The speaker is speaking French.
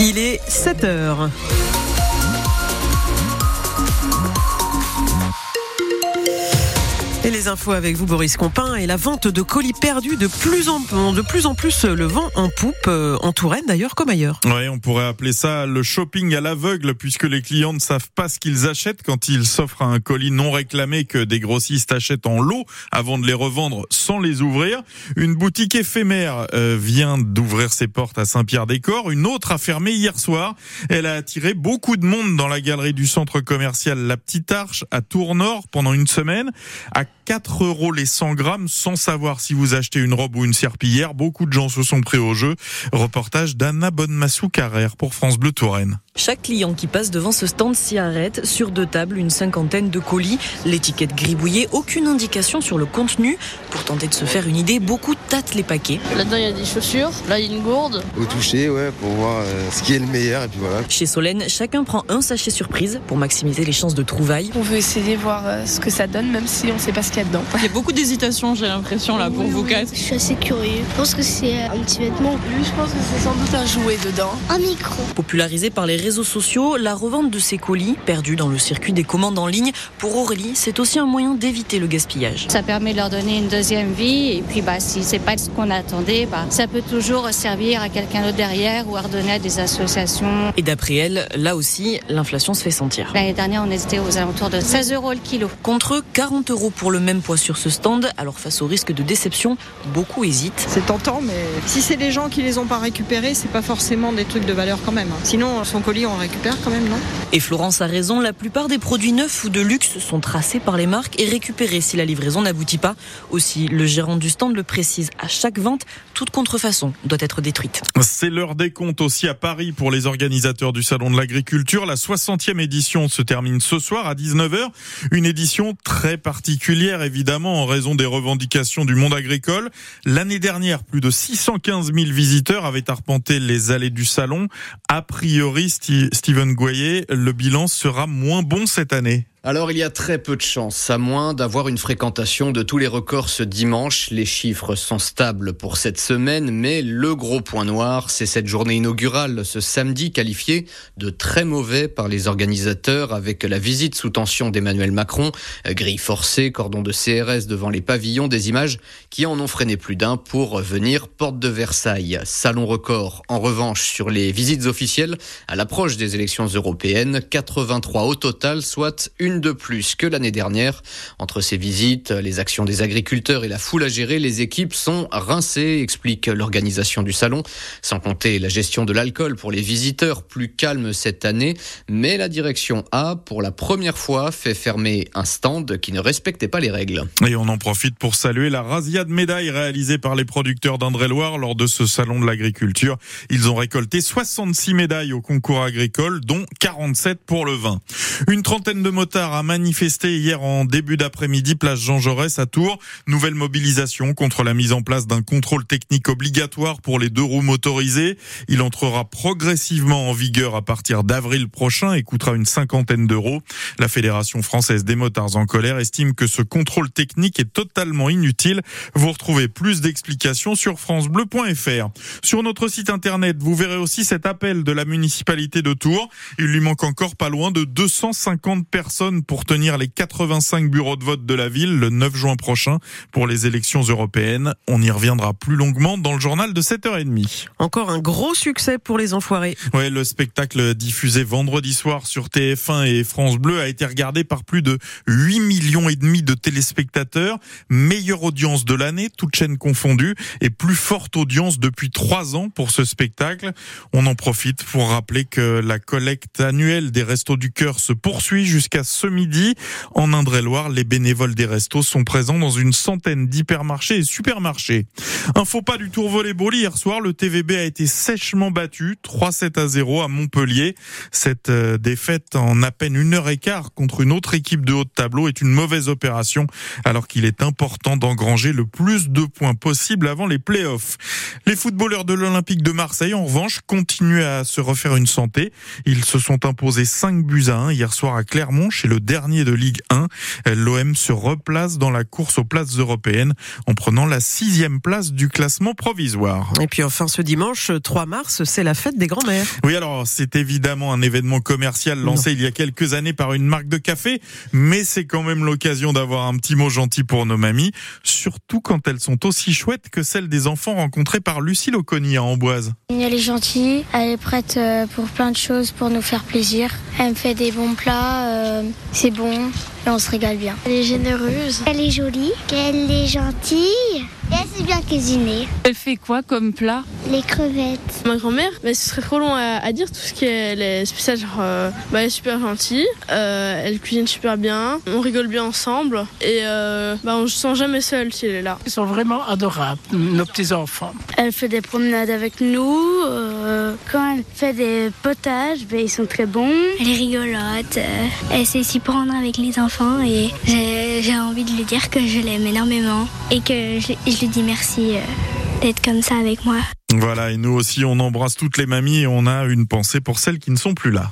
Il est 7 heures. Les infos avec vous, Boris Compin, et la vente de colis perdus de plus en, de plus, en plus le vent en poupe, euh, en Touraine d'ailleurs comme ailleurs. Oui, on pourrait appeler ça le shopping à l'aveugle, puisque les clients ne savent pas ce qu'ils achètent quand ils s'offrent un colis non réclamé que des grossistes achètent en lot avant de les revendre sans les ouvrir. Une boutique éphémère euh, vient d'ouvrir ses portes à Saint-Pierre-des-Corps. Une autre a fermé hier soir. Elle a attiré beaucoup de monde dans la galerie du centre commercial La Petite Arche à Tournord pendant une semaine. 4 euros les 100 grammes sans savoir si vous achetez une robe ou une serpillière. Beaucoup de gens se sont pris au jeu. Reportage d'Anna Bonnemassou Carrère pour France Bleu Touraine. Chaque client qui passe devant ce stand s'y arrête. Sur deux tables, une cinquantaine de colis. L'étiquette gribouillée, aucune indication sur le contenu. Pour tenter de se faire une idée, beaucoup tâtent les paquets. Là-dedans, il y a des chaussures. Là, il y a une gourde. Au toucher, ouais, pour voir euh, ce qui est le meilleur. Et puis voilà. Chez Solène, chacun prend un sachet surprise pour maximiser les chances de trouvailles. On veut essayer de voir euh, ce que ça donne, même si on ne sait pas ce qu'il y a dedans. Il y a beaucoup d'hésitation, j'ai l'impression, là, pour vous quatre. Je suis assez curieux. Je pense que c'est un petit vêtement. Lui, je pense que c'est sans doute un jouet dedans. Un micro. Popularisé par les réseaux sociaux, la revente de ces colis, perdus dans le circuit des commandes en ligne, pour Aurélie, c'est aussi un moyen d'éviter le gaspillage. Ça permet de leur donner une deuxième vie et puis bah, si c'est pas ce qu'on attendait, bah, ça peut toujours servir à quelqu'un d'autre derrière ou à redonner à des associations. Et d'après elle, là aussi, l'inflation se fait sentir. L'année dernière, on était aux alentours de 16 euros le kilo. Contre 40 euros pour le même poids sur ce stand, alors face au risque de déception, beaucoup hésitent. C'est tentant, mais si c'est les gens qui les ont pas récupérés, c'est pas forcément des trucs de valeur quand même. Sinon, son colis, on récupère quand même. Et Florence a raison, la plupart des produits neufs ou de luxe sont tracés par les marques et récupérés si la livraison n'aboutit pas. Aussi, le gérant du stand le précise, à chaque vente, toute contrefaçon doit être détruite. C'est l'heure des comptes aussi à Paris pour les organisateurs du Salon de l'Agriculture. La 60e édition se termine ce soir à 19h. Une édition très particulière évidemment en raison des revendications du monde agricole. L'année dernière, plus de 615 000 visiteurs avaient arpenté les allées du salon. A priori, Stephen Goyer, le bilan sera moins bon cette année. Alors il y a très peu de chances, à moins d'avoir une fréquentation de tous les records ce dimanche. Les chiffres sont stables pour cette semaine, mais le gros point noir, c'est cette journée inaugurale ce samedi qualifiée de très mauvais par les organisateurs avec la visite sous tension d'Emmanuel Macron, grille forcée, cordon de CRS devant les pavillons, des images qui en ont freiné plus d'un pour venir porte de Versailles. Salon record en revanche sur les visites officielles à l'approche des élections européennes, 83 au total, soit une de plus que l'année dernière. Entre ces visites, les actions des agriculteurs et la foule à gérer, les équipes sont rincées, explique l'organisation du salon. Sans compter la gestion de l'alcool pour les visiteurs, plus calme cette année. Mais la direction a, pour la première fois, fait fermer un stand qui ne respectait pas les règles. Et on en profite pour saluer la razzia de médailles réalisée par les producteurs d'Indre-et-Loire lors de ce salon de l'agriculture. Ils ont récolté 66 médailles au concours agricole, dont 47 pour le vin. Une trentaine de motards a manifesté hier en début d'après-midi place Jean Jaurès à Tours. Nouvelle mobilisation contre la mise en place d'un contrôle technique obligatoire pour les deux roues motorisées. Il entrera progressivement en vigueur à partir d'avril prochain et coûtera une cinquantaine d'euros. La Fédération française des motards en colère estime que ce contrôle technique est totalement inutile. Vous retrouvez plus d'explications sur francebleu.fr. Sur notre site internet, vous verrez aussi cet appel de la municipalité de Tours. Il lui manque encore pas loin de 250 personnes pour tenir les 85 bureaux de vote de la ville le 9 juin prochain pour les élections européennes. On y reviendra plus longuement dans le journal de 7h30. Encore un gros succès pour les enfoirés. Ouais, le spectacle diffusé vendredi soir sur TF1 et France Bleu a été regardé par plus de 8 millions et demi de téléspectateurs. Meilleure audience de l'année, toute chaîne confondue, et plus forte audience depuis trois ans pour ce spectacle. On en profite pour rappeler que la collecte annuelle des Restos du Cœur se poursuit jusqu'à ce midi. En Indre-et-Loire, les bénévoles des restos sont présents dans une centaine d'hypermarchés et supermarchés. Un faux pas du tour volleyball hier soir, le TVB a été sèchement battu, 3-7 à 0 à Montpellier. Cette euh, défaite en à peine une heure et quart contre une autre équipe de haut de tableau est une mauvaise opération alors qu'il est important d'engranger le plus de points possible avant les playoffs. Les footballeurs de l'Olympique de Marseille, en revanche, continuent à se refaire une santé. Ils se sont imposés 5 buts à 1 hier soir à Clermont et le dernier de Ligue 1. L'OM se replace dans la course aux places européennes en prenant la sixième place du classement provisoire. Et puis enfin ce dimanche 3 mars, c'est la fête des grands-mères. Oui alors c'est évidemment un événement commercial lancé il y a quelques années par une marque de café, mais c'est quand même l'occasion d'avoir un petit mot gentil pour nos mamies, surtout quand elles sont aussi chouettes que celles des enfants rencontrés par Lucille Oconi à Amboise. Elle est gentille, elle est prête euh, pour plein de choses pour nous faire plaisir. Elle me fait des bons plats, euh, c'est bon et on se régale bien. Elle est généreuse. Elle est jolie. Elle est gentille. Et elle sait bien cuisiner. Elle fait quoi comme plat? Les crevettes. Ma grand-mère, bah, ce serait trop long à, à dire tout ce qui est les spéciales. Genre, euh, bah, elle est super gentille, euh, elle cuisine super bien, on rigole bien ensemble et euh, bah, on se sent jamais seul si elle est là. Ils sont vraiment adorables, nos petits-enfants. Elle fait des promenades avec nous. euh, quand elle fait des potages, ben, ils sont très bons. Elle est rigolote. euh, elle sait s'y prendre avec les enfants et j'ai envie de lui dire que je l'aime énormément et que je, je lui dis merci euh, d'être comme ça avec moi. Voilà, et nous aussi on embrasse toutes les mamies et on a une pensée pour celles qui ne sont plus là.